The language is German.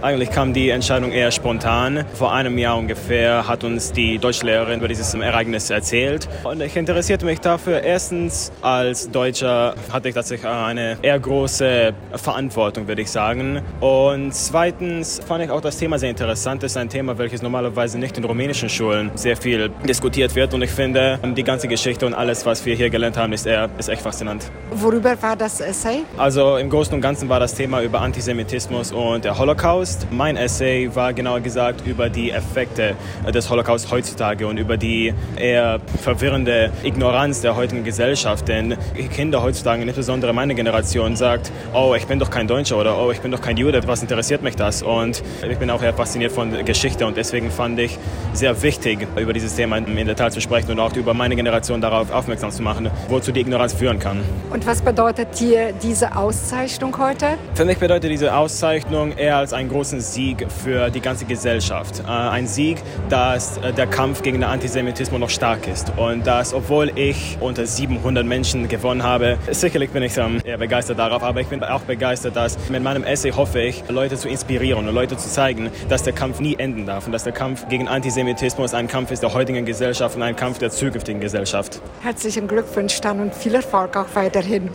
Eigentlich kam die Entscheidung eher spontan. Vor einem Jahr ungefähr hat uns die Deutschlehrerin über dieses Ereignis erzählt. Und ich interessierte mich dafür. Erstens, als Deutscher hatte ich tatsächlich eine eher große Verantwortung, würde ich sagen. Und zweitens fand ich auch das Thema sehr interessant. Es ist ein Thema, welches normalerweise nicht in rumänischen Schulen sehr viel diskutiert wird. Und ich finde, die ganze Geschichte und alles, was wir hier gelernt haben, ist, eher, ist echt faszinant. Worüber war das Essay? Also im Großen und Ganzen war das Thema über Antisemitismus und der Holocaust. Mein Essay war genauer gesagt über die Effekte des Holocaust heutzutage und über die eher verwirrende Ignoranz der heutigen Gesellschaft. Denn Kinder heutzutage, insbesondere meine Generation, sagt, oh, ich bin doch kein Deutscher oder oh, ich bin doch kein Jude, was interessiert mich das? Und ich bin auch eher fasziniert von Geschichte und deswegen fand ich sehr wichtig, über dieses Thema in Detail zu sprechen und auch über meine Generation darauf aufmerksam zu machen, wozu die Ignoranz führen kann. Und was bedeutet dir diese Auszeichnung heute? Für mich bedeutet diese Auszeichnung eher als einen großen Sieg für die ganze Gesellschaft. Äh, ein Sieg, dass äh, der Kampf gegen den Antisemitismus noch stark ist und dass, obwohl ich unter 700 Menschen gewonnen habe, sicherlich bin ich ähm, eher begeistert darauf, aber ich bin auch begeistert, dass mit meinem Essay hoffe ich, Leute zu inspirieren und Leute zu zeigen, dass der Kampf nie enden darf und dass der Kampf gegen Antisemitismus ein Kampf ist der heutigen Gesellschaft und ein Kampf der zukünftigen Gesellschaft. Herzlichen Glückwunsch dann und viel Erfolg auch weiterhin.